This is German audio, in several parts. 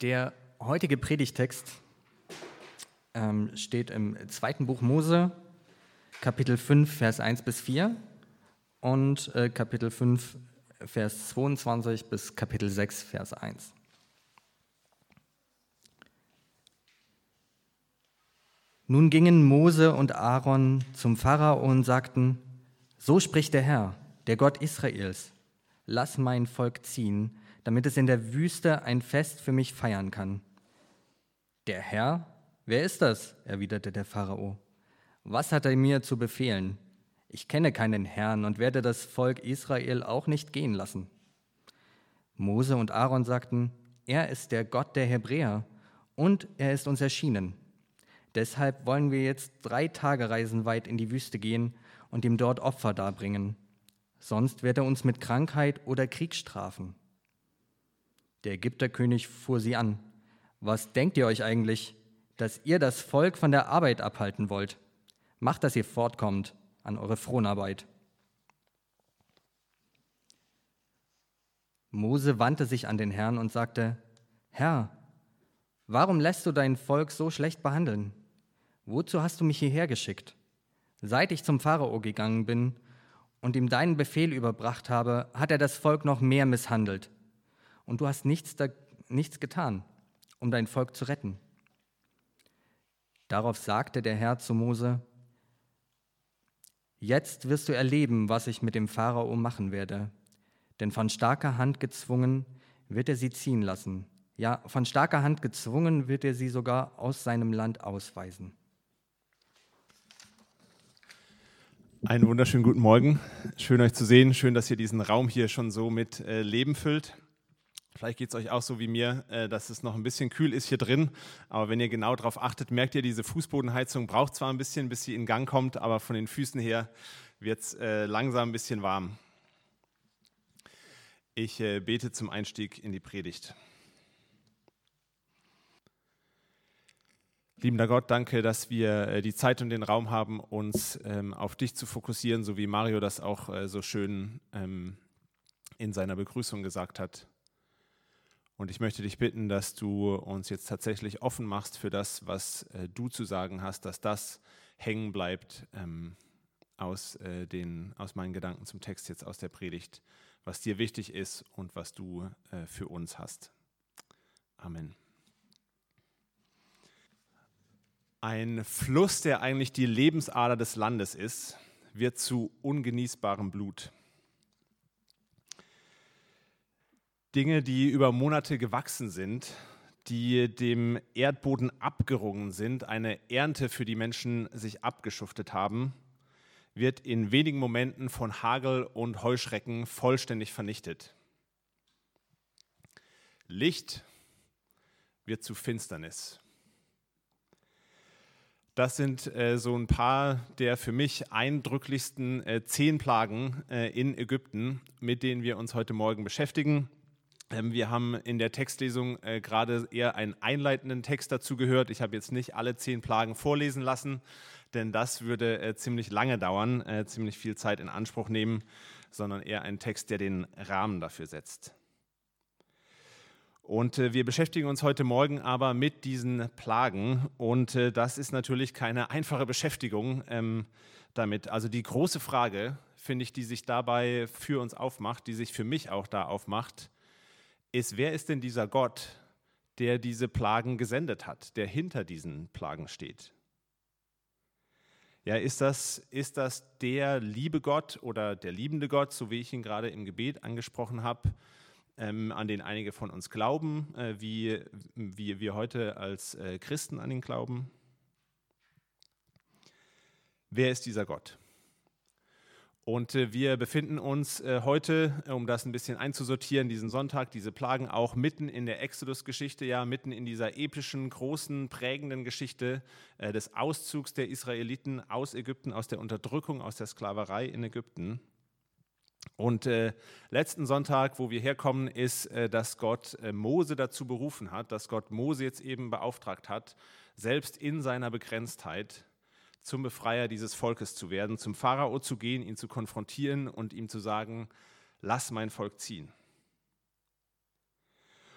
Der heutige Predigtext ähm, steht im zweiten Buch Mose, Kapitel 5, Vers 1 bis 4 und äh, Kapitel 5, Vers 22 bis Kapitel 6, Vers 1. Nun gingen Mose und Aaron zum Pharao und sagten, so spricht der Herr, der Gott Israels, lass mein Volk ziehen, damit es in der Wüste ein Fest für mich feiern kann. Der Herr? Wer ist das? erwiderte der Pharao. Was hat er mir zu befehlen? Ich kenne keinen Herrn und werde das Volk Israel auch nicht gehen lassen. Mose und Aaron sagten, er ist der Gott der Hebräer und er ist uns erschienen. Deshalb wollen wir jetzt drei Tagereisen weit in die Wüste gehen und ihm dort Opfer darbringen. Sonst wird er uns mit Krankheit oder Krieg strafen. Der Ägypterkönig fuhr sie an. Was denkt ihr euch eigentlich, dass ihr das Volk von der Arbeit abhalten wollt? Macht, dass ihr fortkommt an eure Fronarbeit. Mose wandte sich an den Herrn und sagte, Herr, warum lässt du dein Volk so schlecht behandeln? Wozu hast du mich hierher geschickt? Seit ich zum Pharao gegangen bin und ihm deinen Befehl überbracht habe, hat er das Volk noch mehr misshandelt und du hast nichts, da, nichts getan, um dein Volk zu retten. Darauf sagte der Herr zu Mose, Jetzt wirst du erleben, was ich mit dem Pharao machen werde, denn von starker Hand gezwungen wird er sie ziehen lassen. Ja, von starker Hand gezwungen wird er sie sogar aus seinem Land ausweisen. Einen wunderschönen guten Morgen. Schön euch zu sehen. Schön, dass ihr diesen Raum hier schon so mit äh, Leben füllt. Vielleicht geht es euch auch so wie mir, äh, dass es noch ein bisschen kühl ist hier drin. Aber wenn ihr genau darauf achtet, merkt ihr, diese Fußbodenheizung braucht zwar ein bisschen, bis sie in Gang kommt, aber von den Füßen her wird es äh, langsam ein bisschen warm. Ich äh, bete zum Einstieg in die Predigt. Liebender Gott, danke, dass wir die Zeit und den Raum haben, uns ähm, auf dich zu fokussieren, so wie Mario das auch so schön ähm, in seiner Begrüßung gesagt hat. Und ich möchte dich bitten, dass du uns jetzt tatsächlich offen machst für das, was äh, du zu sagen hast, dass das hängen bleibt ähm, aus, äh, den, aus meinen Gedanken zum Text jetzt aus der Predigt, was dir wichtig ist und was du äh, für uns hast. Amen. Ein Fluss, der eigentlich die Lebensader des Landes ist, wird zu ungenießbarem Blut. Dinge, die über Monate gewachsen sind, die dem Erdboden abgerungen sind, eine Ernte, für die Menschen sich abgeschuftet haben, wird in wenigen Momenten von Hagel und Heuschrecken vollständig vernichtet. Licht wird zu Finsternis. Das sind äh, so ein paar der für mich eindrücklichsten äh, zehn Plagen äh, in Ägypten, mit denen wir uns heute Morgen beschäftigen. Ähm, wir haben in der Textlesung äh, gerade eher einen einleitenden Text dazu gehört. Ich habe jetzt nicht alle zehn Plagen vorlesen lassen, denn das würde äh, ziemlich lange dauern, äh, ziemlich viel Zeit in Anspruch nehmen, sondern eher ein Text, der den Rahmen dafür setzt. Und wir beschäftigen uns heute Morgen aber mit diesen Plagen. Und das ist natürlich keine einfache Beschäftigung ähm, damit. Also die große Frage, finde ich, die sich dabei für uns aufmacht, die sich für mich auch da aufmacht, ist, wer ist denn dieser Gott, der diese Plagen gesendet hat, der hinter diesen Plagen steht? Ja, ist das, ist das der liebe Gott oder der liebende Gott, so wie ich ihn gerade im Gebet angesprochen habe, ähm, an den einige von uns glauben, äh, wie, wie wir heute als äh, Christen an ihn glauben? Wer ist dieser Gott? Und äh, wir befinden uns äh, heute, äh, um das ein bisschen einzusortieren, diesen Sonntag, diese Plagen auch mitten in der Exodus-Geschichte, ja, mitten in dieser epischen, großen, prägenden Geschichte des Auszugs der Israeliten aus Ägypten, aus der Unterdrückung, aus der Sklaverei in Ägypten. Und äh, letzten Sonntag, wo wir herkommen, ist, äh, dass Gott äh, Mose dazu berufen hat, dass Gott Mose jetzt eben beauftragt hat, selbst in seiner Begrenztheit zum Befreier dieses Volkes zu werden, zum Pharao zu gehen, ihn zu konfrontieren und ihm zu sagen, lass mein Volk ziehen.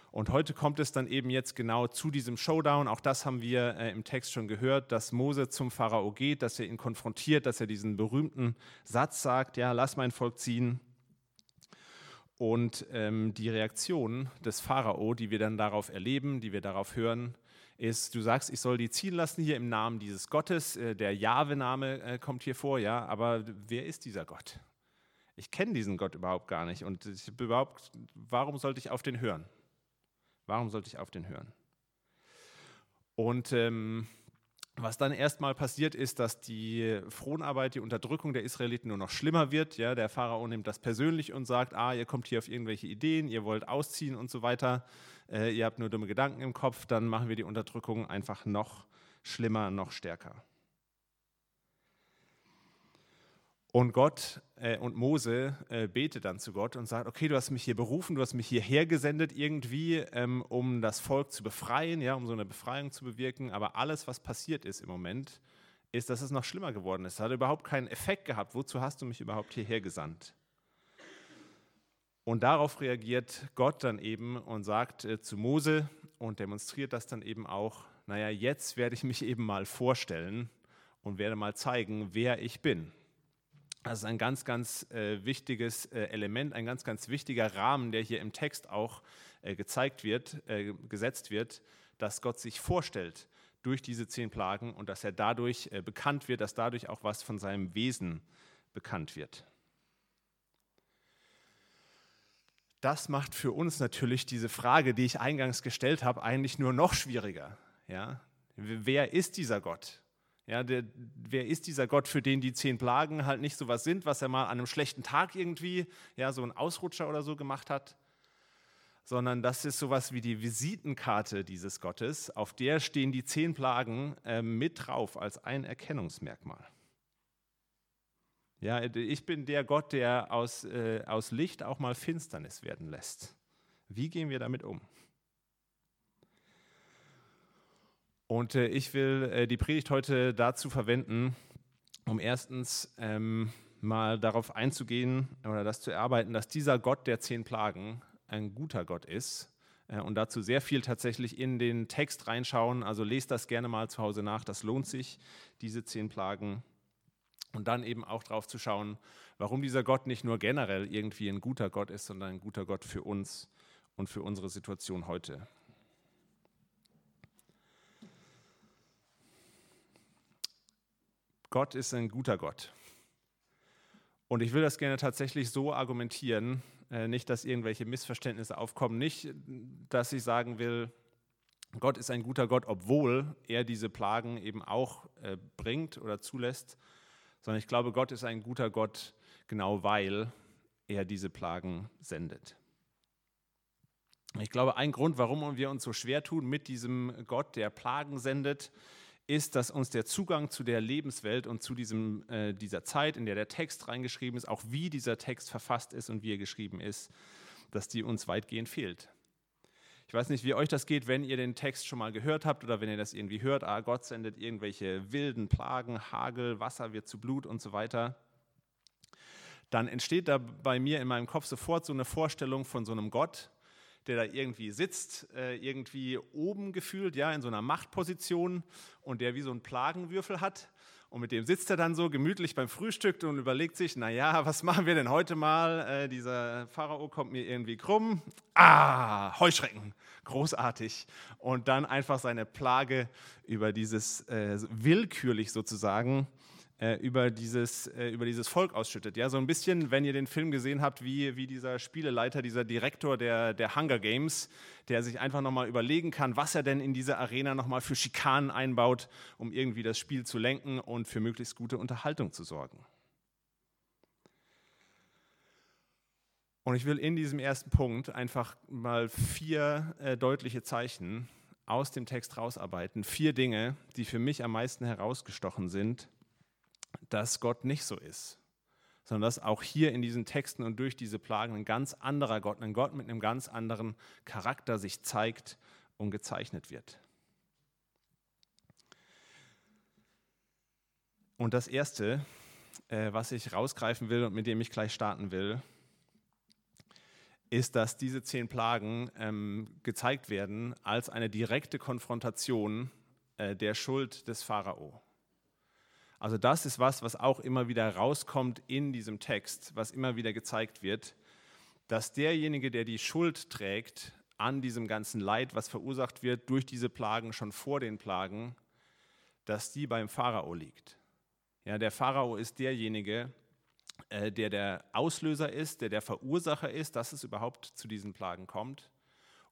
Und heute kommt es dann eben jetzt genau zu diesem Showdown. Auch das haben wir äh, im Text schon gehört, dass Mose zum Pharao geht, dass er ihn konfrontiert, dass er diesen berühmten Satz sagt, ja, lass mein Volk ziehen. Und ähm, die Reaktion des Pharao, die wir dann darauf erleben, die wir darauf hören, ist, du sagst, ich soll die ziehen lassen hier im Namen dieses Gottes. Äh, der Jahwe-Name äh, kommt hier vor, ja, aber wer ist dieser Gott? Ich kenne diesen Gott überhaupt gar nicht und ich überhaupt, warum sollte ich auf den hören? Warum sollte ich auf den hören? Und ähm, was dann erstmal passiert ist, dass die Fronarbeit, die Unterdrückung der Israeliten nur noch schlimmer wird. Ja, der Pharao nimmt das persönlich und sagt, ah, ihr kommt hier auf irgendwelche Ideen, ihr wollt ausziehen und so weiter, äh, ihr habt nur dumme Gedanken im Kopf, dann machen wir die Unterdrückung einfach noch schlimmer, noch stärker. Und Gott äh, und Mose äh, betet dann zu Gott und sagt, okay, du hast mich hier berufen, du hast mich hierher gesendet irgendwie, ähm, um das Volk zu befreien, ja, um so eine Befreiung zu bewirken. Aber alles, was passiert ist im Moment, ist, dass es noch schlimmer geworden ist. Es hat überhaupt keinen Effekt gehabt. Wozu hast du mich überhaupt hierher gesandt? Und darauf reagiert Gott dann eben und sagt äh, zu Mose und demonstriert das dann eben auch, naja, jetzt werde ich mich eben mal vorstellen und werde mal zeigen, wer ich bin. Das ist ein ganz, ganz äh, wichtiges äh, Element, ein ganz, ganz wichtiger Rahmen, der hier im Text auch äh, gezeigt wird, äh, gesetzt wird, dass Gott sich vorstellt durch diese zehn Plagen und dass er dadurch äh, bekannt wird, dass dadurch auch was von seinem Wesen bekannt wird. Das macht für uns natürlich diese Frage, die ich eingangs gestellt habe, eigentlich nur noch schwieriger. Ja? Wer ist dieser Gott? Ja, der, wer ist dieser Gott, für den die zehn Plagen halt nicht so was sind, was er mal an einem schlechten Tag irgendwie, ja, so ein Ausrutscher oder so gemacht hat, sondern das ist sowas wie die Visitenkarte dieses Gottes, auf der stehen die zehn Plagen äh, mit drauf als ein Erkennungsmerkmal. Ja, ich bin der Gott, der aus, äh, aus Licht auch mal Finsternis werden lässt. Wie gehen wir damit um? Und äh, ich will äh, die Predigt heute dazu verwenden, um erstens ähm, mal darauf einzugehen oder das zu erarbeiten, dass dieser Gott der zehn Plagen ein guter Gott ist. Äh, und dazu sehr viel tatsächlich in den Text reinschauen. Also lest das gerne mal zu Hause nach. Das lohnt sich, diese zehn Plagen. Und dann eben auch darauf zu schauen, warum dieser Gott nicht nur generell irgendwie ein guter Gott ist, sondern ein guter Gott für uns und für unsere Situation heute. Gott ist ein guter Gott. Und ich will das gerne tatsächlich so argumentieren, äh, nicht, dass irgendwelche Missverständnisse aufkommen, nicht, dass ich sagen will, Gott ist ein guter Gott, obwohl er diese Plagen eben auch äh, bringt oder zulässt, sondern ich glaube, Gott ist ein guter Gott, genau weil er diese Plagen sendet. Ich glaube, ein Grund, warum wir uns so schwer tun mit diesem Gott, der Plagen sendet, ist, dass uns der Zugang zu der Lebenswelt und zu diesem, äh, dieser Zeit, in der der Text reingeschrieben ist, auch wie dieser Text verfasst ist und wie er geschrieben ist, dass die uns weitgehend fehlt. Ich weiß nicht, wie euch das geht, wenn ihr den Text schon mal gehört habt oder wenn ihr das irgendwie hört, ah, Gott sendet irgendwelche wilden Plagen, Hagel, Wasser wird zu Blut und so weiter. Dann entsteht da bei mir in meinem Kopf sofort so eine Vorstellung von so einem Gott, der da irgendwie sitzt, äh, irgendwie oben gefühlt, ja, in so einer Machtposition und der wie so einen Plagenwürfel hat. Und mit dem sitzt er dann so gemütlich beim Frühstück und überlegt sich, naja, was machen wir denn heute mal? Äh, dieser Pharao kommt mir irgendwie krumm. Ah, Heuschrecken, großartig. Und dann einfach seine Plage über dieses äh, willkürlich sozusagen äh, über, dieses, äh, über dieses Volk ausschüttet. Ja, so ein bisschen, wenn ihr den Film gesehen habt, wie, wie dieser Spieleleiter, dieser Direktor der, der Hunger Games, der sich einfach nochmal überlegen kann, was er denn in diese Arena nochmal für Schikanen einbaut, um irgendwie das Spiel zu lenken und für möglichst gute Unterhaltung zu sorgen. Und ich will in diesem ersten Punkt einfach mal vier äh, deutliche Zeichen aus dem Text rausarbeiten. Vier Dinge, die für mich am meisten herausgestochen sind, dass Gott nicht so ist, sondern dass auch hier in diesen Texten und durch diese Plagen ein ganz anderer Gott, ein Gott mit einem ganz anderen Charakter sich zeigt und gezeichnet wird. Und das Erste, äh, was ich rausgreifen will und mit dem ich gleich starten will, ist, dass diese zehn Plagen ähm, gezeigt werden als eine direkte Konfrontation äh, der Schuld des Pharao. Also das ist was, was auch immer wieder rauskommt in diesem Text, was immer wieder gezeigt wird, dass derjenige, der die Schuld trägt an diesem ganzen Leid, was verursacht wird durch diese Plagen, schon vor den Plagen, dass die beim Pharao liegt. Ja, der Pharao ist derjenige, äh, der der Auslöser ist, der der Verursacher ist, dass es überhaupt zu diesen Plagen kommt.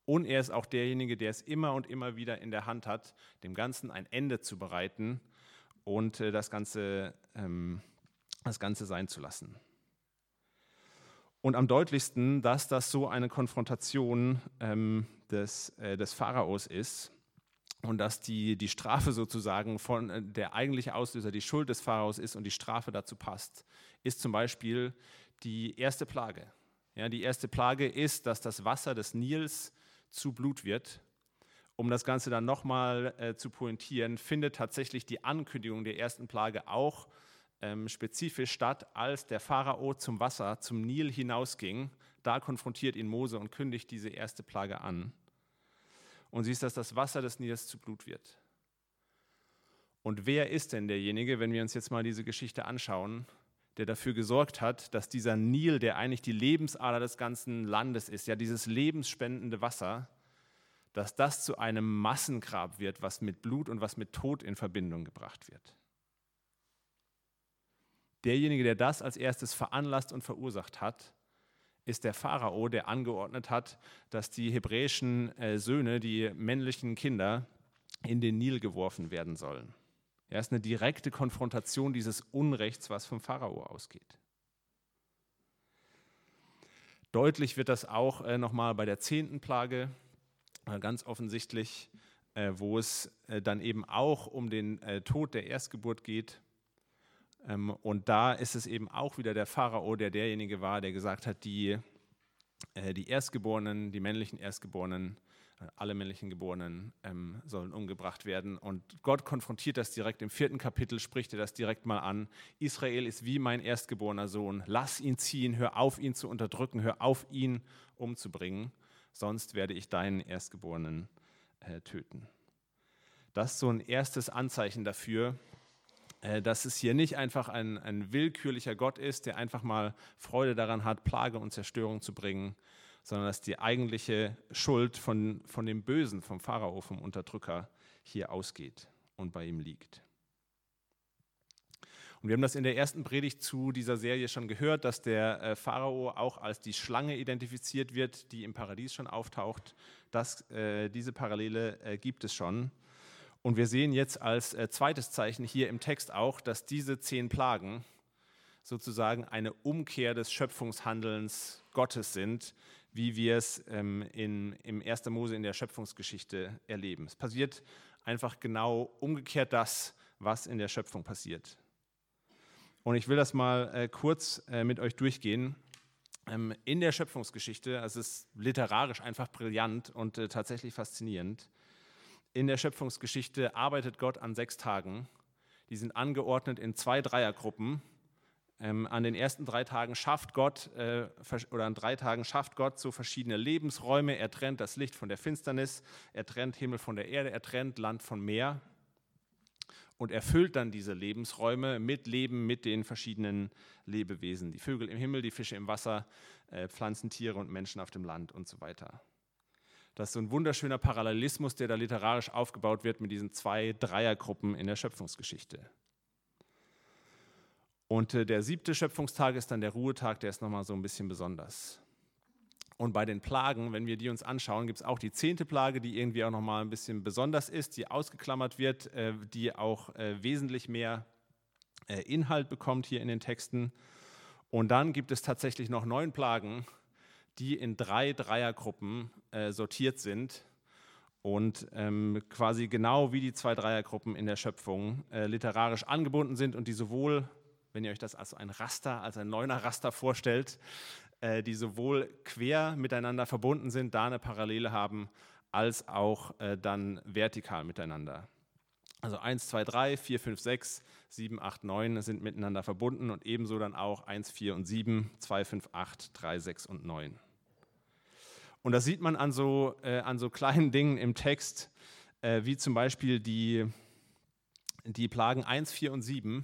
Und er ist auch derjenige, der es immer und immer wieder in der Hand hat, dem Ganzen ein Ende zu bereiten und äh, das, Ganze, ähm, das Ganze sein zu lassen. Und am deutlichsten, dass das so eine Konfrontation ähm, des, äh, des Pharaos ist und dass die, die Strafe sozusagen von äh, der eigentliche Auslöser die Schuld des Pharaos ist und die Strafe dazu passt, ist zum Beispiel die erste Plage. Ja, die erste Plage ist, dass das Wasser des Nils zu Blut wird um das Ganze dann nochmal äh, zu pointieren, findet tatsächlich die Ankündigung der ersten Plage auch ähm, spezifisch statt, als der Pharao zum Wasser, zum Nil hinausging. Da konfrontiert ihn Mose und kündigt diese erste Plage an. Und siehst, dass das Wasser des Nils zu Blut wird. Und wer ist denn derjenige, wenn wir uns jetzt mal diese Geschichte anschauen, der dafür gesorgt hat, dass dieser Nil, der eigentlich die Lebensader des ganzen Landes ist, ja dieses lebensspendende Wasser, dass das zu einem Massengrab wird, was mit Blut und was mit Tod in Verbindung gebracht wird. Derjenige, der das als erstes veranlasst und verursacht hat, ist der Pharao, der angeordnet hat, dass die hebräischen äh, Söhne, die männlichen Kinder, in den Nil geworfen werden sollen. Er ist eine direkte Konfrontation dieses Unrechts, was vom Pharao ausgeht. Deutlich wird das auch äh, nochmal bei der zehnten Plage, ganz offensichtlich, äh, wo es äh, dann eben auch um den Tod der Erstgeburt geht. Ähm, und da ist es eben auch wieder der Pharao, der derjenige war, der gesagt hat, die, die Erstgeborenen, die männlichen Erstgeborenen, alle männlichen Geborenen ähm, sollen umgebracht werden. Und Gott konfrontiert das direkt im vierten Kapitel, spricht er das direkt mal an. Israel ist wie mein erstgeborener Sohn. Lass ihn ziehen, hör auf, ihn zu unterdrücken, hör auf, ihn umzubringen sonst werde ich deinen Erstgeborenen äh, töten. Das ist so ein erstes Anzeichen dafür, äh, dass es hier nicht einfach ein, ein willkürlicher Gott ist, der einfach mal Freude daran hat, Plage und Zerstörung zu bringen, sondern dass die eigentliche Schuld von, von dem Bösen, vom Pharao, vom Unterdrücker hier ausgeht und bei ihm liegt. Und wir haben das in der ersten Predigt zu dieser Serie schon gehört, dass der äh, Pharao auch als die Schlange identifiziert wird, die im Paradies schon auftaucht. Das, äh, diese Parallele äh, gibt es schon. Und wir sehen jetzt als äh, zweites Zeichen hier im Text auch, dass diese zehn Plagen sozusagen eine Umkehr des Schöpfungshandelns Gottes sind, wie wir es ähm, in, im 1. Mose in der Schöpfungsgeschichte erleben. Es passiert einfach genau umgekehrt das, was in der Schöpfung passiert. Und ich will das mal äh, kurz äh, mit euch durchgehen. Ähm, in der Schöpfungsgeschichte, also es ist literarisch einfach brillant und äh, tatsächlich faszinierend. In der Schöpfungsgeschichte arbeitet Gott an sechs Tagen. Die sind angeordnet in zwei Dreiergruppen. Ähm, an den ersten drei Tagen schafft Gott, äh, oder an drei Tagen schafft Gott so verschiedene Lebensräume. Er trennt das Licht von der Finsternis, er trennt Himmel von der Erde, er trennt Land von Meer und erfüllt dann diese Lebensräume mit Leben, mit den verschiedenen Lebewesen. Die Vögel im Himmel, die Fische im Wasser, äh, Pflanzen, Tiere und Menschen auf dem Land und so weiter. Das ist so ein wunderschöner Parallelismus, der da literarisch aufgebaut wird mit diesen zwei Dreiergruppen in der Schöpfungsgeschichte. Und äh, der siebte Schöpfungstag ist dann der Ruhetag, der ist nochmal so ein bisschen besonders. Und bei den Plagen, wenn wir die uns anschauen, gibt es auch die zehnte Plage, die irgendwie auch nochmal ein bisschen besonders ist, die ausgeklammert wird, äh, die auch äh, wesentlich mehr äh, Inhalt bekommt hier in den Texten. Und dann gibt es tatsächlich noch neun Plagen, die in drei Dreiergruppen sortiert sind und ähm, quasi genau wie die zwei Dreiergruppen in der Schöpfung literarisch angebunden sind und die sowohl wenn ihr euch das als ein Raster, als ein neuner Raster vorstellt, äh, die sowohl quer miteinander verbunden sind, da eine Parallele haben, als auch äh, dann vertikal miteinander. Also 1, 2, 3, 4, 5, 6, 7, 8, 9 sind miteinander verbunden und ebenso dann auch 1, 4 und 7, 2, 5, 8, 3, 6 und 9. Und das sieht man an so, äh, an so kleinen Dingen im Text, äh, wie zum Beispiel die, die Plagen 1, 4 und 7,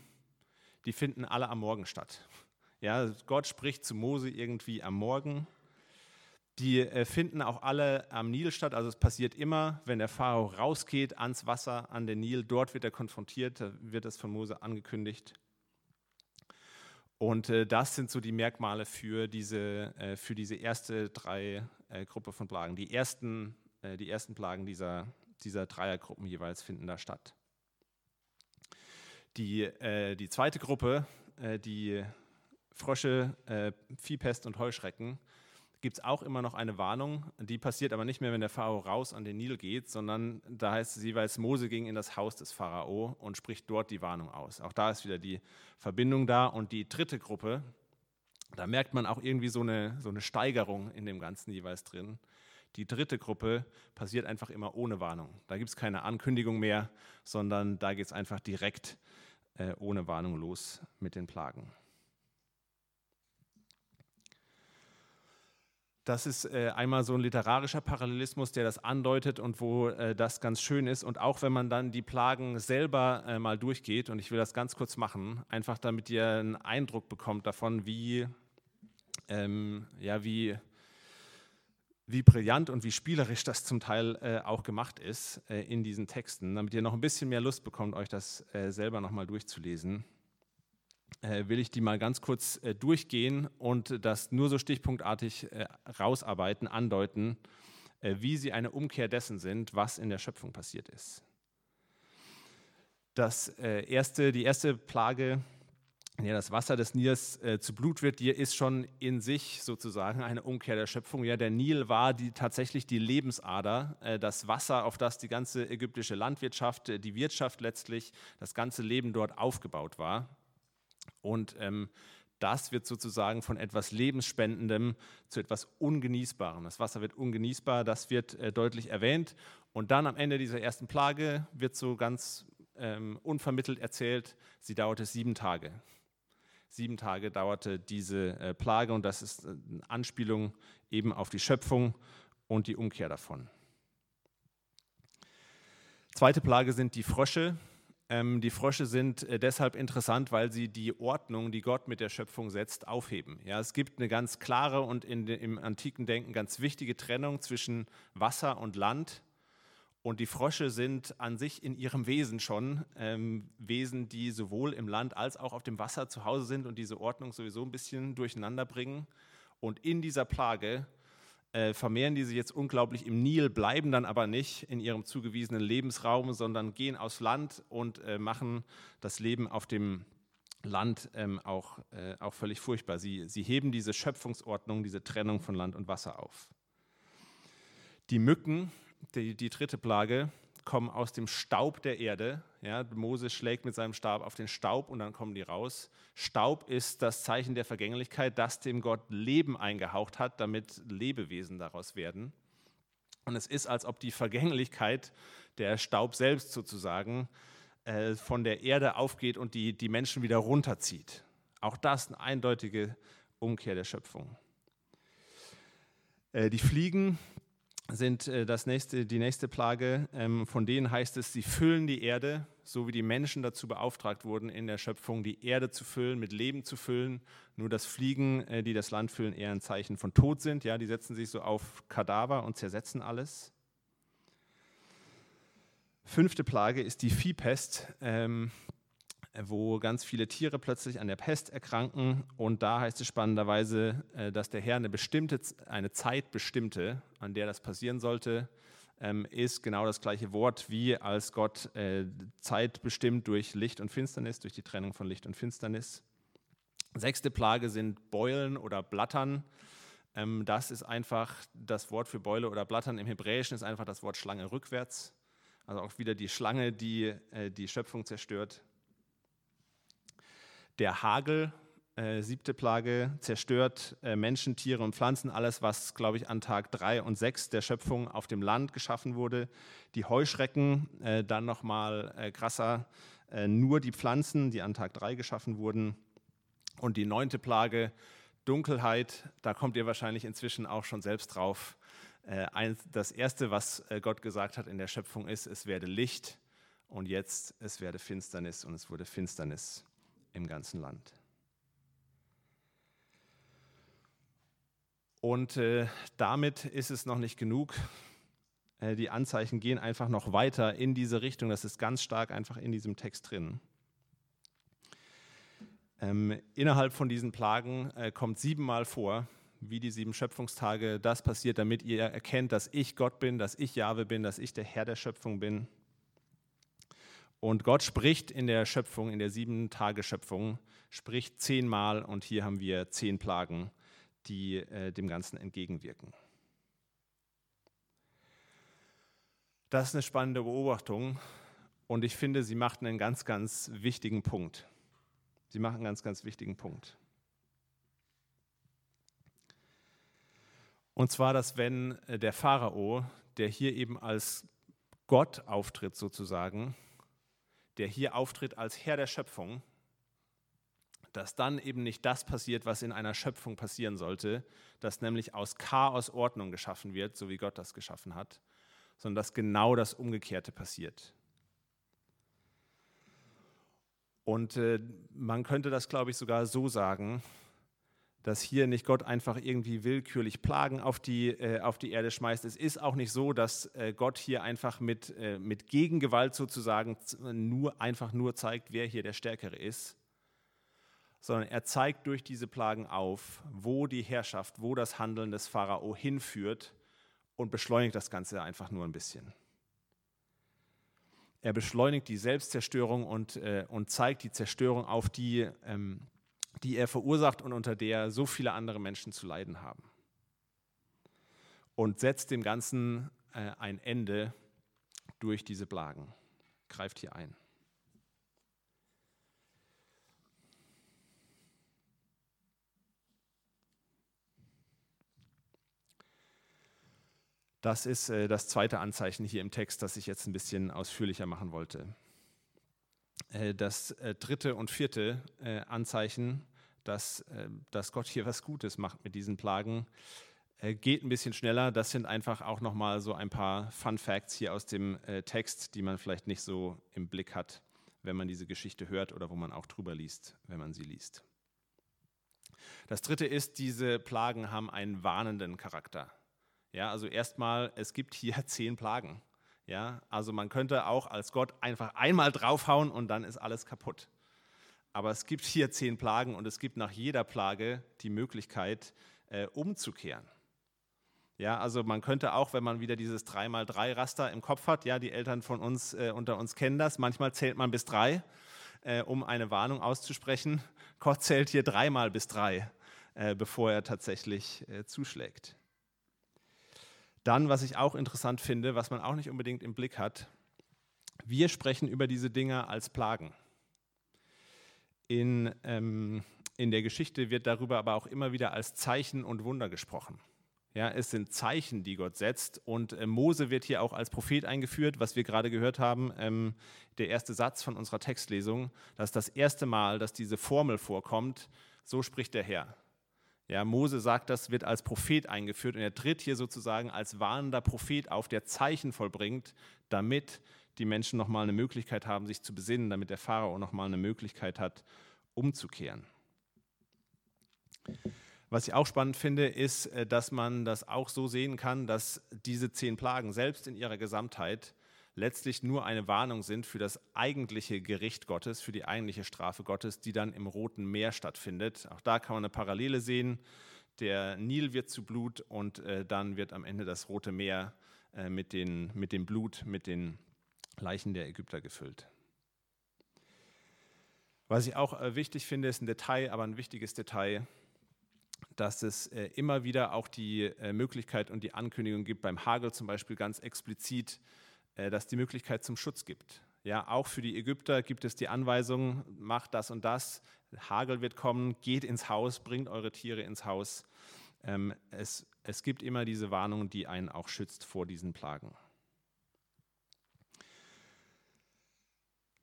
die finden alle am Morgen statt. Ja, Gott spricht zu Mose irgendwie am Morgen. Die äh, finden auch alle am Nil statt. Also es passiert immer, wenn der Pharao rausgeht ans Wasser, an den Nil, dort wird er konfrontiert, da wird es von Mose angekündigt. Und äh, das sind so die Merkmale für diese, äh, für diese erste drei Gruppe von Plagen. Die ersten, die ersten Plagen dieser, dieser Dreiergruppen jeweils finden da statt. Die, die zweite Gruppe, die Frösche, äh, Viehpest und Heuschrecken, gibt es auch immer noch eine Warnung. Die passiert aber nicht mehr, wenn der Pharao raus an den Nil geht, sondern da heißt es jeweils, Mose ging in das Haus des Pharao und spricht dort die Warnung aus. Auch da ist wieder die Verbindung da. Und die dritte Gruppe, da merkt man auch irgendwie so eine, so eine Steigerung in dem Ganzen jeweils drin. Die dritte Gruppe passiert einfach immer ohne Warnung. Da gibt es keine Ankündigung mehr, sondern da geht es einfach direkt äh, ohne Warnung los mit den Plagen. Das ist äh, einmal so ein literarischer Parallelismus, der das andeutet und wo äh, das ganz schön ist. Und auch wenn man dann die Plagen selber äh, mal durchgeht, und ich will das ganz kurz machen, einfach damit ihr einen Eindruck bekommt davon, wie, ähm, ja, wie, wie brillant und wie spielerisch das zum Teil äh, auch gemacht ist äh, in diesen Texten, damit ihr noch ein bisschen mehr Lust bekommt, euch das äh, selber nochmal durchzulesen will ich die mal ganz kurz äh, durchgehen und das nur so stichpunktartig äh, rausarbeiten, andeuten, äh, wie sie eine Umkehr dessen sind, was in der Schöpfung passiert ist. Das äh, erste, die erste Plage, in der das Wasser des Nils äh, zu Blut wird, die ist schon in sich sozusagen eine Umkehr der Schöpfung. Ja, der Nil war die, tatsächlich die Lebensader, das Wasser, auf das die ganze ägyptische Landwirtschaft, die Wirtschaft letztlich, das ganze Leben dort aufgebaut war. Und ähm, das wird sozusagen von etwas Lebensspendendem zu etwas Ungenießbarem. Das Wasser wird ungenießbar, das wird äh, deutlich erwähnt. Und dann am Ende dieser ersten Plage wird so ganz ähm, unvermittelt erzählt, sie dauerte sieben Tage. Sieben Tage dauerte diese äh, Plage und das ist äh, eine Anspielung eben auf die Schöpfung und die Umkehr davon. Zweite Plage sind die Frösche. Ähm, die Frösche sind äh, deshalb interessant, weil sie die Ordnung, die Gott mit der Schöpfung setzt, aufheben. Ja, es gibt eine ganz klare und in, im antiken Denken ganz wichtige Trennung zwischen Wasser und Land. Und die Frösche sind an sich in ihrem Wesen schon ähm, Wesen, die sowohl im Land als auch auf dem Wasser zu Hause sind und diese Ordnung sowieso ein bisschen durcheinander bringen. Und in dieser Plage äh, vermehren die sich jetzt unglaublich im Nil, bleiben dann aber nicht in ihrem zugewiesenen Lebensraum, sondern gehen aus Land und äh, machen das Leben auf dem Land ähm, auch, äh, auch völlig furchtbar. Sie, sie heben diese Schöpfungsordnung, diese Trennung von Land und Wasser auf. Die Mücken, die, die dritte Plage, kommen aus dem Staub der Erde. Ja, Moses schlägt mit seinem Stab auf den Staub und dann kommen die raus. Staub ist das Zeichen der Vergänglichkeit, das dem Gott Leben eingehaucht hat, damit Lebewesen daraus werden. Und es ist, als ob die Vergänglichkeit, der Staub selbst sozusagen, äh, von der Erde aufgeht und die, die Menschen wieder runterzieht. Auch das eine eindeutige Umkehr der Schöpfung. Äh, die Fliegen sind äh, das nächste, die nächste Plage. Ähm, von denen heißt es, sie füllen die Erde, so wie die Menschen dazu beauftragt wurden, in der Schöpfung die Erde zu füllen, mit Leben zu füllen. Nur dass Fliegen, äh, die das Land füllen, eher ein Zeichen von Tod sind. Ja, die setzen sich so auf Kadaver und zersetzen alles. Fünfte Plage ist die Viehpest. Wo ganz viele Tiere plötzlich an der Pest erkranken. Und da heißt es spannenderweise, äh, dass der Herr eine bestimmte, eine Zeit bestimmte, an der das passieren sollte, ähm, ist genau das gleiche Wort, wie als Gott äh, Zeit bestimmt durch Licht und Finsternis, durch die Trennung von Licht und Finsternis. Sechste Plage sind Beulen oder Blattern. Ähm, das ist einfach das Wort für Beule oder Blattern im Hebräischen ist einfach das Wort Schlange rückwärts. Also auch wieder die Schlange, die äh, die Schöpfung zerstört. Der Hagel, äh, siebte Plage, zerstört äh, Menschen, Tiere und Pflanzen, alles, was, glaube ich, an Tag drei und sechs der Schöpfung auf dem Land geschaffen wurde. Die Heuschrecken, äh, dann nochmal äh, krasser, äh, nur die Pflanzen, die an Tag drei geschaffen wurden. Und die neunte Plage, Dunkelheit, da kommt ihr wahrscheinlich inzwischen auch schon selbst drauf. Äh, das Erste, was äh, Gott gesagt hat in der Schöpfung ist, es werde Licht und jetzt es werde Finsternis und es wurde Finsternis im ganzen Land. Und äh, damit ist es noch nicht genug. Äh, die Anzeichen gehen einfach noch weiter in diese Richtung. Das ist ganz stark einfach in diesem Text drin. Ähm, innerhalb von diesen Plagen äh, kommt siebenmal vor, wie die sieben Schöpfungstage. Das passiert, damit ihr erkennt, dass ich Gott bin, dass ich Jahwe bin, dass ich der Herr der Schöpfung bin. Und Gott spricht in der Schöpfung, in der sieben Tage Schöpfung, spricht zehnmal und hier haben wir zehn Plagen, die äh, dem Ganzen entgegenwirken. Das ist eine spannende Beobachtung und ich finde, sie macht einen ganz, ganz wichtigen Punkt. Sie machen einen ganz, ganz wichtigen Punkt. Und zwar, dass wenn äh, der Pharao, der hier eben als Gott auftritt sozusagen, der hier auftritt als Herr der Schöpfung, dass dann eben nicht das passiert, was in einer Schöpfung passieren sollte, dass nämlich aus Chaos Ordnung geschaffen wird, so wie Gott das geschaffen hat, sondern dass genau das Umgekehrte passiert. Und äh, man könnte das, glaube ich, sogar so sagen, dass hier nicht Gott einfach irgendwie willkürlich Plagen auf die, äh, auf die Erde schmeißt. Es ist auch nicht so, dass äh, Gott hier einfach mit, äh, mit Gegengewalt sozusagen nur, einfach nur zeigt, wer hier der Stärkere ist, sondern er zeigt durch diese Plagen auf, wo die Herrschaft, wo das Handeln des Pharao hinführt und beschleunigt das Ganze einfach nur ein bisschen. Er beschleunigt die Selbstzerstörung und, äh, und zeigt die Zerstörung auf, die, ähm, die er verursacht und unter der so viele andere Menschen zu leiden haben. Und setzt dem Ganzen äh, ein Ende durch diese Plagen. Greift hier ein. Das ist äh, das zweite Anzeichen hier im Text, das ich jetzt ein bisschen ausführlicher machen wollte. Äh, das äh, dritte und vierte äh, Anzeichen, dass, dass Gott hier was Gutes macht mit diesen Plagen, geht ein bisschen schneller. Das sind einfach auch nochmal so ein paar Fun Facts hier aus dem Text, die man vielleicht nicht so im Blick hat, wenn man diese Geschichte hört oder wo man auch drüber liest, wenn man sie liest. Das dritte ist, diese Plagen haben einen warnenden Charakter. Ja, also erstmal, es gibt hier zehn Plagen. Ja, also man könnte auch als Gott einfach einmal draufhauen und dann ist alles kaputt. Aber es gibt hier zehn Plagen und es gibt nach jeder Plage die Möglichkeit, äh, umzukehren. Ja, also man könnte auch, wenn man wieder dieses 3x3-Raster im Kopf hat, ja, die Eltern von uns äh, unter uns kennen das, manchmal zählt man bis drei, äh, um eine Warnung auszusprechen. Gott zählt hier dreimal bis drei, äh, bevor er tatsächlich äh, zuschlägt. Dann, was ich auch interessant finde, was man auch nicht unbedingt im Blick hat, wir sprechen über diese Dinge als Plagen. In, ähm, in der Geschichte wird darüber aber auch immer wieder als Zeichen und Wunder gesprochen. Ja, es sind Zeichen, die Gott setzt. Und äh, Mose wird hier auch als Prophet eingeführt, was wir gerade gehört haben. Ähm, der erste Satz von unserer Textlesung, das ist das erste Mal, dass diese Formel vorkommt. So spricht der Herr. Ja, Mose sagt, das wird als Prophet eingeführt und er tritt hier sozusagen als warnender Prophet auf, der Zeichen vollbringt, damit die Menschen nochmal eine Möglichkeit haben, sich zu besinnen, damit der Pharao nochmal eine Möglichkeit hat, umzukehren. Was ich auch spannend finde, ist, äh, dass man das auch so sehen kann, dass diese zehn Plagen selbst in ihrer Gesamtheit letztlich nur eine Warnung sind für das eigentliche Gericht Gottes, für die eigentliche Strafe Gottes, die dann im Roten Meer stattfindet. Auch da kann man eine Parallele sehen. Der Nil wird zu Blut und äh, dann wird am Ende das Rote Meer äh, mit, den, mit dem Blut, mit den Leichen der Ägypter gefüllt. Was ich auch äh, wichtig finde, ist ein Detail, aber ein wichtiges Detail, dass es äh, immer wieder auch die äh, Möglichkeit und die Ankündigung gibt, beim Hagel zum Beispiel ganz explizit, dass die Möglichkeit zum Schutz gibt. Ja, auch für die Ägypter gibt es die Anweisung, macht das und das, Hagel wird kommen, geht ins Haus, bringt eure Tiere ins Haus. Ähm, es, es gibt immer diese Warnung, die einen auch schützt vor diesen Plagen.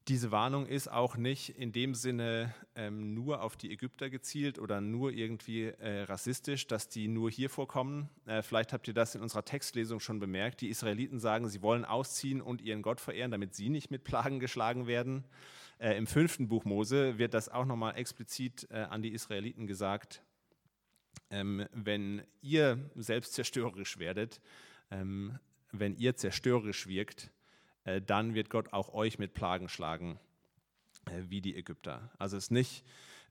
Diese Warnung ist auch nicht in dem Sinne ähm, nur auf die Ägypter gezielt oder nur irgendwie äh, rassistisch, dass die nur hier vorkommen. Äh, vielleicht habt ihr das in unserer Textlesung schon bemerkt. Die Israeliten sagen, sie wollen ausziehen und ihren Gott verehren, damit sie nicht mit Plagen geschlagen werden. Äh, Im fünften Buch Mose wird das auch nochmal explizit äh, an die Israeliten gesagt. Ähm, wenn ihr selbst zerstörerisch werdet, ähm, wenn ihr zerstörerisch wirkt, dann wird Gott auch euch mit Plagen schlagen, äh, wie die Ägypter. Also es ist nicht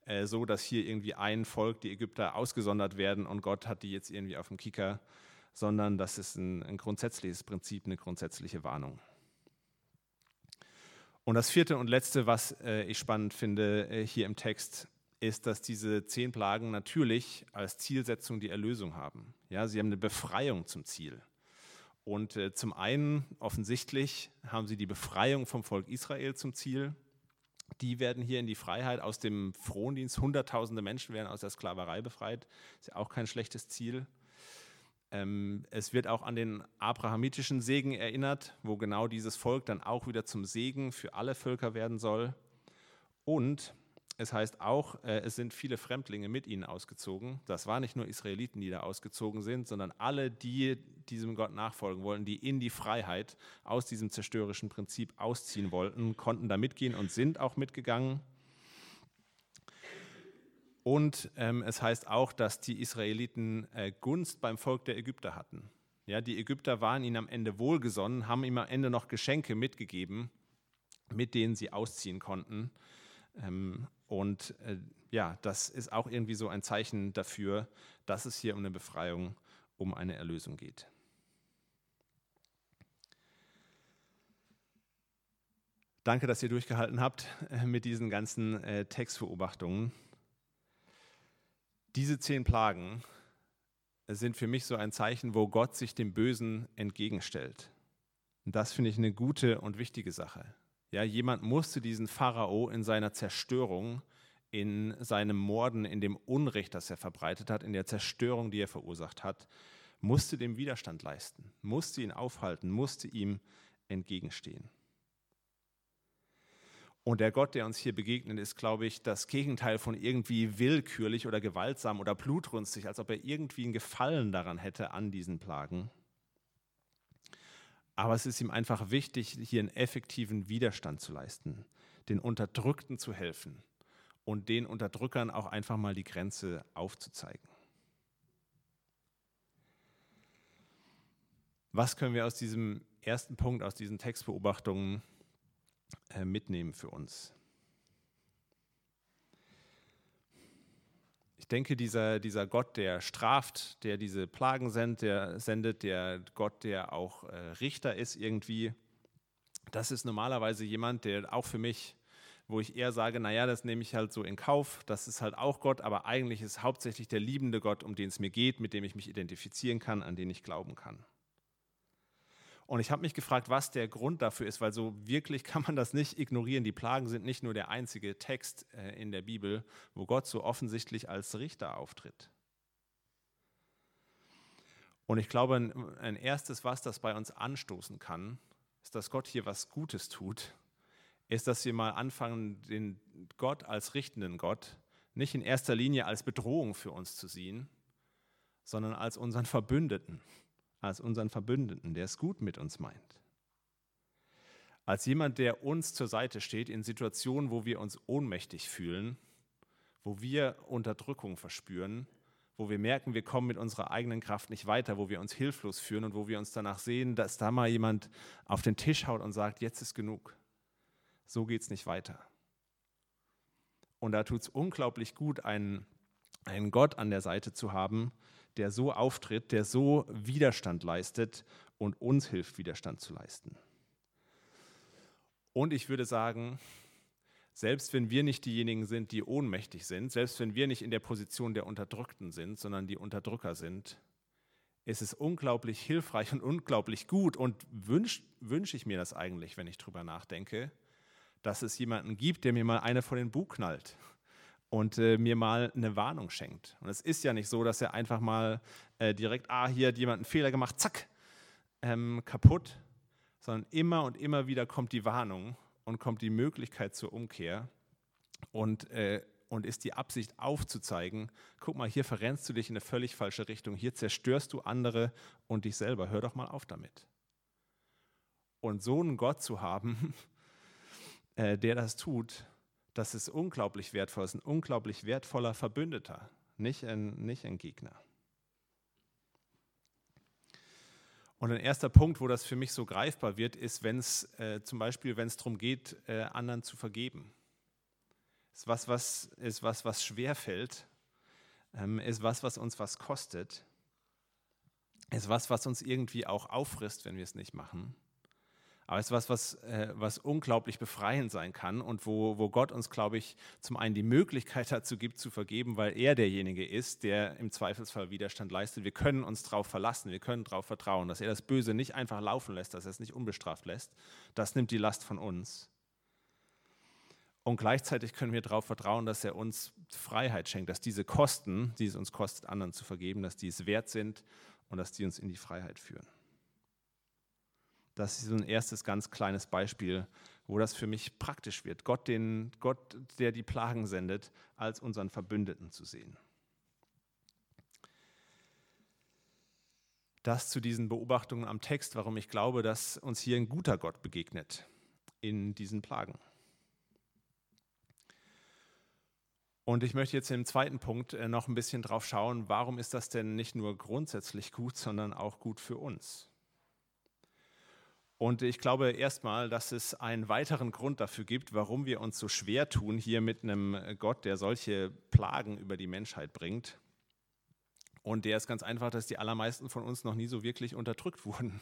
äh, so, dass hier irgendwie ein Volk, die Ägypter, ausgesondert werden und Gott hat die jetzt irgendwie auf dem Kicker, sondern das ist ein, ein grundsätzliches Prinzip, eine grundsätzliche Warnung. Und das vierte und letzte, was ich spannend finde hier im Text, ist, dass diese zehn Plagen natürlich als Zielsetzung die Erlösung haben. Ja, sie haben eine Befreiung zum Ziel. Und äh, zum einen, offensichtlich, haben sie die Befreiung vom Volk Israel zum Ziel. Die werden hier in die Freiheit aus dem Frondienst. Hunderttausende Menschen werden aus der Sklaverei befreit. Ist ja auch kein schlechtes Ziel. Ähm, es wird auch an den abrahamitischen Segen erinnert, wo genau dieses Volk dann auch wieder zum Segen für alle Völker werden soll. Und es heißt auch, äh, es sind viele Fremdlinge mit ihnen ausgezogen. Das waren nicht nur Israeliten, die da ausgezogen sind, sondern alle, die diesem Gott nachfolgen wollten, die in die Freiheit aus diesem zerstörerischen Prinzip ausziehen wollten, konnten da mitgehen und sind auch mitgegangen. Und ähm, es heißt auch, dass die Israeliten äh, Gunst beim Volk der Ägypter hatten. Ja, die Ägypter waren ihnen am Ende wohlgesonnen, haben ihm am Ende noch Geschenke mitgegeben, mit denen sie ausziehen konnten. Ähm, und äh, ja, das ist auch irgendwie so ein Zeichen dafür, dass es hier um eine Befreiung, um eine Erlösung geht. Danke, dass ihr durchgehalten habt äh, mit diesen ganzen äh, Textbeobachtungen. Diese zehn Plagen sind für mich so ein Zeichen, wo Gott sich dem Bösen entgegenstellt. Und das finde ich eine gute und wichtige Sache. Ja, jemand musste diesen Pharao in seiner Zerstörung, in seinem Morden, in dem Unrecht, das er verbreitet hat, in der Zerstörung, die er verursacht hat, musste dem Widerstand leisten, musste ihn aufhalten, musste ihm entgegenstehen. Und der Gott, der uns hier begegnet, ist, glaube ich, das Gegenteil von irgendwie willkürlich oder gewaltsam oder blutrünstig, als ob er irgendwie einen Gefallen daran hätte an diesen Plagen, aber es ist ihm einfach wichtig, hier einen effektiven Widerstand zu leisten, den Unterdrückten zu helfen und den Unterdrückern auch einfach mal die Grenze aufzuzeigen. Was können wir aus diesem ersten Punkt, aus diesen Textbeobachtungen äh, mitnehmen für uns? Ich denke, dieser, dieser Gott, der straft, der diese Plagen sendet, der sendet, der Gott, der auch äh, Richter ist irgendwie, das ist normalerweise jemand, der auch für mich, wo ich eher sage, naja, das nehme ich halt so in Kauf, das ist halt auch Gott, aber eigentlich ist hauptsächlich der liebende Gott, um den es mir geht, mit dem ich mich identifizieren kann, an den ich glauben kann. Und ich habe mich gefragt, was der Grund dafür ist, weil so wirklich kann man das nicht ignorieren. Die Plagen sind nicht nur der einzige Text äh, in der Bibel, wo Gott so offensichtlich als Richter auftritt. Und ich glaube, ein erstes, was das bei uns anstoßen kann, ist, dass Gott hier was Gutes tut, ist, dass wir mal anfangen, den Gott als richtenden Gott nicht in erster Linie als Bedrohung für uns zu sehen, sondern als unseren Verbündeten als unseren Verbündeten, der es gut mit uns meint. Als jemand, der uns zur Seite steht in Situationen, wo wir uns ohnmächtig fühlen, wo wir Unterdrückung verspüren, wo wir merken, wir kommen mit unserer eigenen Kraft nicht weiter, wo wir uns hilflos fühlen und wo wir uns danach sehen, dass da mal jemand auf den Tisch haut und sagt, jetzt ist genug. So geht es nicht weiter. Und da tut es unglaublich gut, einen, einen Gott an der Seite zu haben, der so auftritt, der so Widerstand leistet und uns hilft, Widerstand zu leisten. Und ich würde sagen, selbst wenn wir nicht diejenigen sind, die ohnmächtig sind, selbst wenn wir nicht in der Position der Unterdrückten sind, sondern die Unterdrücker sind, ist es unglaublich hilfreich und unglaublich gut und wünsche wünsch ich mir das eigentlich, wenn ich drüber nachdenke, dass es jemanden gibt, der mir mal eine vor den Bug knallt und äh, mir mal eine Warnung schenkt. Und es ist ja nicht so, dass er einfach mal äh, direkt, ah, hier hat jemand einen Fehler gemacht, zack, ähm, kaputt, sondern immer und immer wieder kommt die Warnung und kommt die Möglichkeit zur Umkehr und, äh, und ist die Absicht aufzuzeigen, guck mal, hier verrennst du dich in eine völlig falsche Richtung, hier zerstörst du andere und dich selber, hör doch mal auf damit. Und so einen Gott zu haben, äh, der das tut, das ist unglaublich wertvoll, das ist ein unglaublich wertvoller Verbündeter, nicht ein, nicht ein Gegner. Und ein erster Punkt, wo das für mich so greifbar wird, ist, wenn es äh, zum Beispiel, wenn es darum geht, äh, anderen zu vergeben. Ist was, was, ist was, was schwer fällt, ähm, ist was, was uns was kostet, ist was, was uns irgendwie auch auffrisst, wenn wir es nicht machen. Aber es ist was, was, äh, was unglaublich befreiend sein kann und wo, wo Gott uns, glaube ich, zum einen die Möglichkeit dazu gibt, zu vergeben, weil er derjenige ist, der im Zweifelsfall Widerstand leistet. Wir können uns darauf verlassen, wir können darauf vertrauen, dass er das Böse nicht einfach laufen lässt, dass er es nicht unbestraft lässt. Das nimmt die Last von uns. Und gleichzeitig können wir darauf vertrauen, dass er uns Freiheit schenkt, dass diese Kosten, die es uns kostet, anderen zu vergeben, dass die es wert sind und dass die uns in die Freiheit führen. Das ist so ein erstes ganz kleines Beispiel, wo das für mich praktisch wird, Gott, den, Gott, der die Plagen sendet, als unseren Verbündeten zu sehen. Das zu diesen Beobachtungen am Text, warum ich glaube, dass uns hier ein guter Gott begegnet in diesen Plagen. Und ich möchte jetzt im zweiten Punkt äh, noch ein bisschen drauf schauen, warum ist das denn nicht nur grundsätzlich gut, sondern auch gut für uns? Und ich glaube erstmal, dass es einen weiteren Grund dafür gibt, warum wir uns so schwer tun hier mit einem Gott, der solche Plagen über die Menschheit bringt. Und der ist ganz einfach, dass die allermeisten von uns noch nie so wirklich unterdrückt wurden.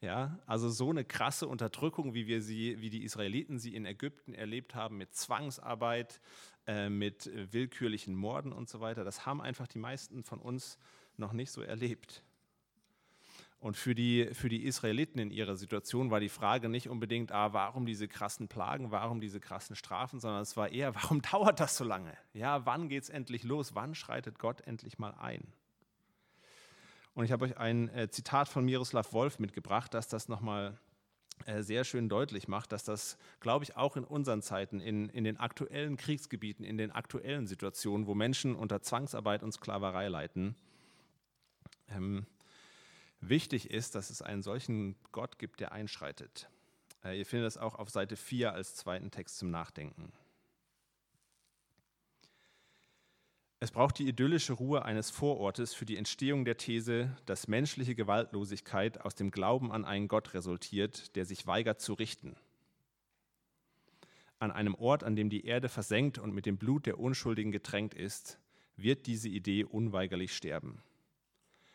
Ja, also so eine krasse Unterdrückung, wie wir sie, wie die Israeliten sie in Ägypten erlebt haben, mit Zwangsarbeit, äh, mit willkürlichen Morden und so weiter, das haben einfach die meisten von uns noch nicht so erlebt. Und für die, für die Israeliten in ihrer Situation war die Frage nicht unbedingt, ah, warum diese krassen Plagen, warum diese krassen Strafen, sondern es war eher, warum dauert das so lange? Ja, wann geht es endlich los? Wann schreitet Gott endlich mal ein? Und ich habe euch ein äh, Zitat von Miroslav Wolf mitgebracht, das das nochmal äh, sehr schön deutlich macht, dass das, glaube ich, auch in unseren Zeiten, in, in den aktuellen Kriegsgebieten, in den aktuellen Situationen, wo Menschen unter Zwangsarbeit und Sklaverei leiden, ähm, wichtig ist, dass es einen solchen Gott gibt, der einschreitet. Äh, ihr findet das auch auf Seite 4 als zweiten Text zum Nachdenken. Es braucht die idyllische Ruhe eines Vorortes für die Entstehung der These, dass menschliche Gewaltlosigkeit aus dem Glauben an einen Gott resultiert, der sich weigert zu richten. An einem Ort, an dem die Erde versenkt und mit dem Blut der Unschuldigen getränkt ist, wird diese Idee unweigerlich sterben.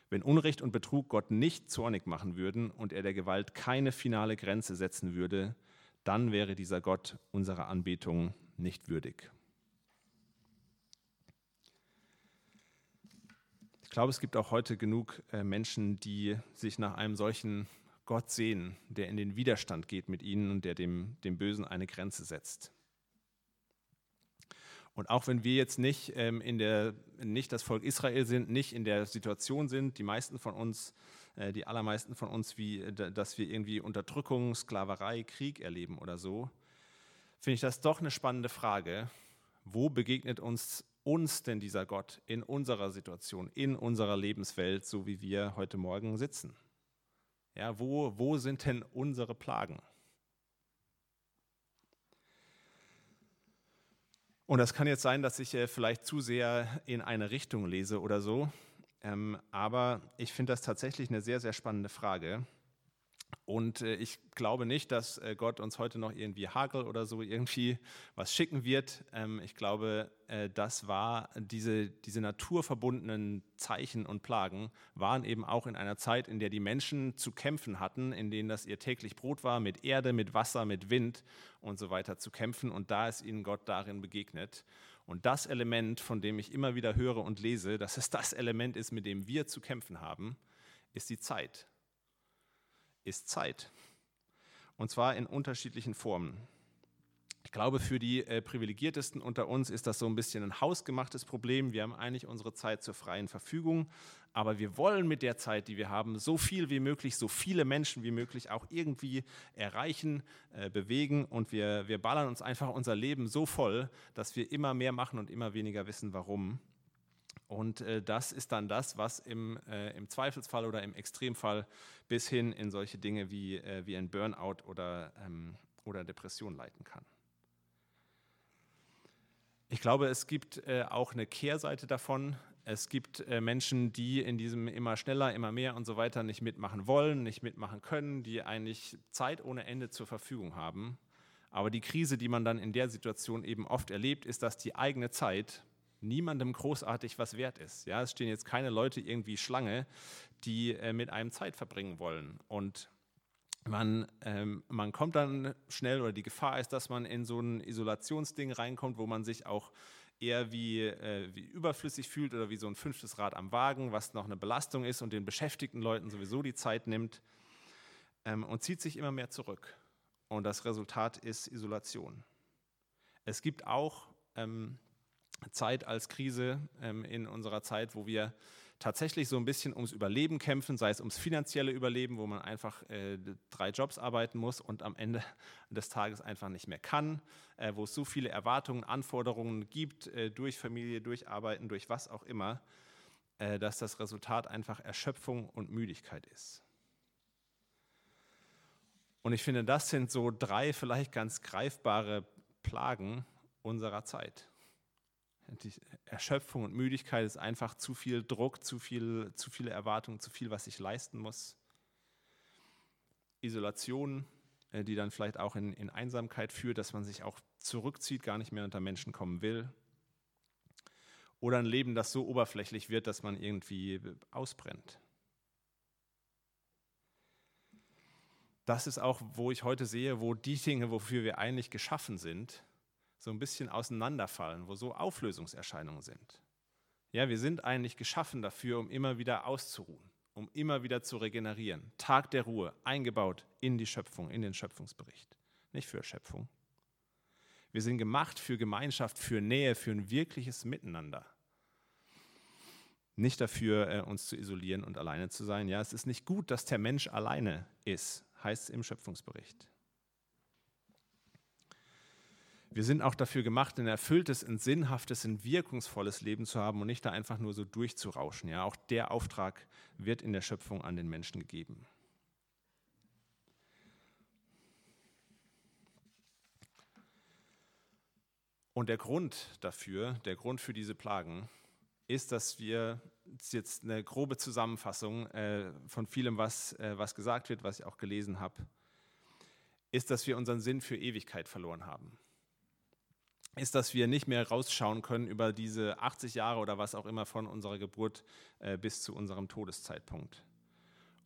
Wenn Unrecht und Betrug Gott nicht zornig machen würden und er der Gewalt keine finale Grenze setzen würde, dann wäre dieser Gott unserer Anbetung nicht würdig. Ich glaube, es gibt auch heute genug äh, Menschen, die sich nach einem solchen Gott sehen, der in den Widerstand geht mit ihnen und der dem, dem Bösen eine Grenze setzt. Und auch wenn wir jetzt nicht, ähm, in der, nicht das Volk Israel sind, nicht in der Situation sind, die meisten von uns, äh, die allermeisten von uns, wie, dass wir irgendwie Unterdrückung, Sklaverei, Krieg erleben oder so, finde ich das doch eine spannende Frage. Wo begegnet uns, uns denn dieser Gott in unserer Situation, in unserer Lebenswelt, so wie wir heute Morgen sitzen? Ja, wo, wo sind denn unsere Plagen? Und das kann jetzt sein, dass ich äh, vielleicht zu sehr in eine Richtung lese oder so. Ähm, aber ich finde das tatsächlich eine sehr, sehr spannende Frage. Und äh, ich glaube nicht, dass äh, Gott uns heute noch irgendwie Hagel oder so irgendwie was schicken wird. Ähm, ich glaube, äh, das war diese, diese naturverbundenen Zeichen und Plagen waren eben auch in einer Zeit, in der die Menschen zu kämpfen hatten, in denen das ihr täglich Brot war, mit Erde, mit Wasser, mit Wind und so weiter zu kämpfen. Und da ist ihnen Gott darin begegnet. Und das Element, von dem ich immer wieder höre und lese, dass es das Element ist, mit dem wir zu kämpfen haben, ist die Zeit ist Zeit. Und zwar in unterschiedlichen Formen. Ich glaube, für die äh, Privilegiertesten unter uns ist das so ein bisschen ein hausgemachtes Problem. Wir haben eigentlich unsere Zeit zur freien Verfügung, aber wir wollen mit der Zeit, die wir haben, so viel wie möglich, so viele Menschen wie möglich auch irgendwie erreichen, äh, bewegen und wir, wir ballern uns einfach unser Leben so voll, dass wir immer mehr machen und immer weniger wissen, warum. Und äh, das ist dann das, was im, äh, im, Zweifelsfall oder im Extremfall bis hin in solche Dinge wie, äh, wie ein Burnout oder, ähm, oder Depression leiten kann. Ich glaube, es gibt äh, auch eine Kehrseite davon. Es gibt äh, Menschen, die in diesem immer schneller, immer mehr und so weiter nicht mitmachen wollen, nicht mitmachen können, die eigentlich Zeit ohne Ende zur Verfügung haben. Aber die Krise, die man dann in der Situation eben oft erlebt, ist, dass die eigene Zeit niemandem großartig was wert ist. Ja, es stehen jetzt keine Leute irgendwie Schlange, die äh, mit einem Zeit verbringen wollen. Und man, ähm, man kommt dann schnell oder die Gefahr ist, dass man in so ein Isolationsding reinkommt, wo man sich auch eher wie, äh, wie überflüssig fühlt oder wie so ein fünftes Rad am Wagen, was noch eine Belastung ist und den beschäftigten Leuten sowieso die Zeit nimmt ähm, und zieht sich immer mehr zurück. Und das Resultat ist Isolation. Es gibt auch ähm, Zeit als Krise ähm, in unserer Zeit, wo wir tatsächlich so ein bisschen ums Überleben kämpfen, sei es ums finanzielle Überleben, wo man einfach äh, drei Jobs arbeiten muss und am Ende des Tages einfach nicht mehr kann, äh, wo es so viele Erwartungen, Anforderungen gibt, äh, durch Familie, durch Arbeiten, durch was auch immer, dass das Resultat einfach Erschöpfung und Müdigkeit ist. Und ich finde, das sind so drei vielleicht ganz greifbare Plagen unserer Zeit. Die Erschöpfung und Müdigkeit ist einfach zu viel Druck, zu, viel, zu viele Erwartungen, zu viel, was ich leisten muss. Isolation, äh, die dann vielleicht auch in, in Einsamkeit führt, dass man sich auch zurückzieht, gar nicht mehr unter Menschen kommen will. Oder ein Leben, das so oberflächlich wird, dass man irgendwie ausbrennt. Das ist auch, wo ich heute sehe, wo die Dinge, wofür wir eigentlich geschaffen sind, so ein bisschen auseinanderfallen, wo so Auflösungserscheinungen sind. Ja, wir sind eigentlich geschaffen dafür, um immer wieder auszuruhen, um immer wieder zu regenerieren. Tag der Ruhe, eingebaut in die Schöpfung, in den Schöpfungsbericht, nicht für Schöpfung. Wir sind gemacht für Gemeinschaft, für Nähe, für ein wirkliches Miteinander. Nicht dafür, äh, uns zu isolieren und alleine zu sein. Ja, es ist nicht gut, dass der Mensch alleine ist, heißt es im Schöpfungsbericht. Wir sind auch dafür gemacht, ein erfülltes, ein sinnhaftes, ein wirkungsvolles Leben zu haben und nicht da einfach nur so durchzurauschen. Ja, auch der Auftrag wird in der Schöpfung an den Menschen gegeben. Und der Grund dafür, der Grund für diese Plagen, ist, dass wir, das ist jetzt eine grobe Zusammenfassung äh, von vielem, was, äh, was gesagt wird, was ich auch gelesen habe, ist, dass wir unseren Sinn für Ewigkeit verloren haben ist, dass wir nicht mehr rausschauen können über diese 80 Jahre oder was auch immer von unserer Geburt äh, bis zu unserem Todeszeitpunkt.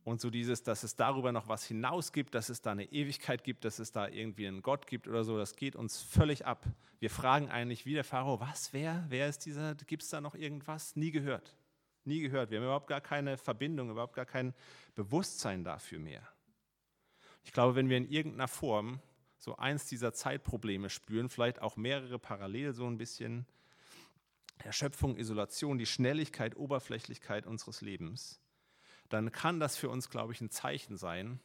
Und so dieses, dass es darüber noch was hinaus gibt, dass es da eine Ewigkeit gibt, dass es da irgendwie einen Gott gibt oder so, das geht uns völlig ab. Wir fragen eigentlich wie der Pharao, was, wer, wer ist dieser, gibt es da noch irgendwas? Nie gehört. Nie gehört. Wir haben überhaupt gar keine Verbindung, überhaupt gar kein Bewusstsein dafür mehr. Ich glaube, wenn wir in irgendeiner Form so eins dieser Zeitprobleme spüren, vielleicht auch mehrere parallel so ein bisschen. Erschöpfung, Isolation, die Schnelligkeit, Oberflächlichkeit unseres Lebens, dann kann das für uns, glaube ich, ein Zeichen sein,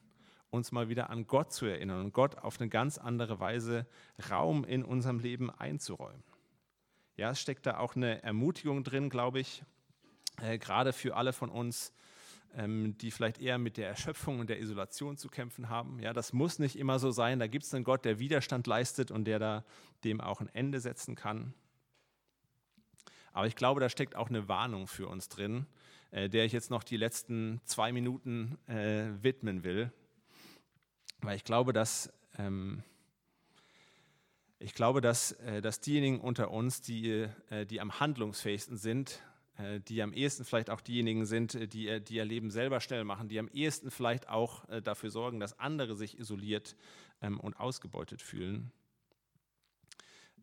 uns mal wieder an Gott zu erinnern und Gott auf eine ganz andere Weise Raum in unserem Leben einzuräumen. Ja, es steckt da auch eine Ermutigung drin, glaube ich, äh, gerade für alle von uns, ähm, die vielleicht eher mit der Erschöpfung und der Isolation zu kämpfen haben. Ja, das muss nicht immer so sein. Da gibt es einen Gott, der Widerstand leistet und der da dem auch ein Ende setzen kann. Aber ich glaube, da steckt auch eine Warnung für uns drin, äh, der ich jetzt noch die letzten zwei Minuten äh, widmen will. Weil ich glaube, dass, ähm, ich glaube, dass, äh, dass diejenigen unter uns, die, äh, die am handlungsfähigsten sind, die am ehesten vielleicht auch diejenigen sind, äh, die, äh, die ihr Leben selber schnell machen, die am ehesten vielleicht auch dafür sorgen, dass andere sich isoliert ähm, und ausgebeutet fühlen,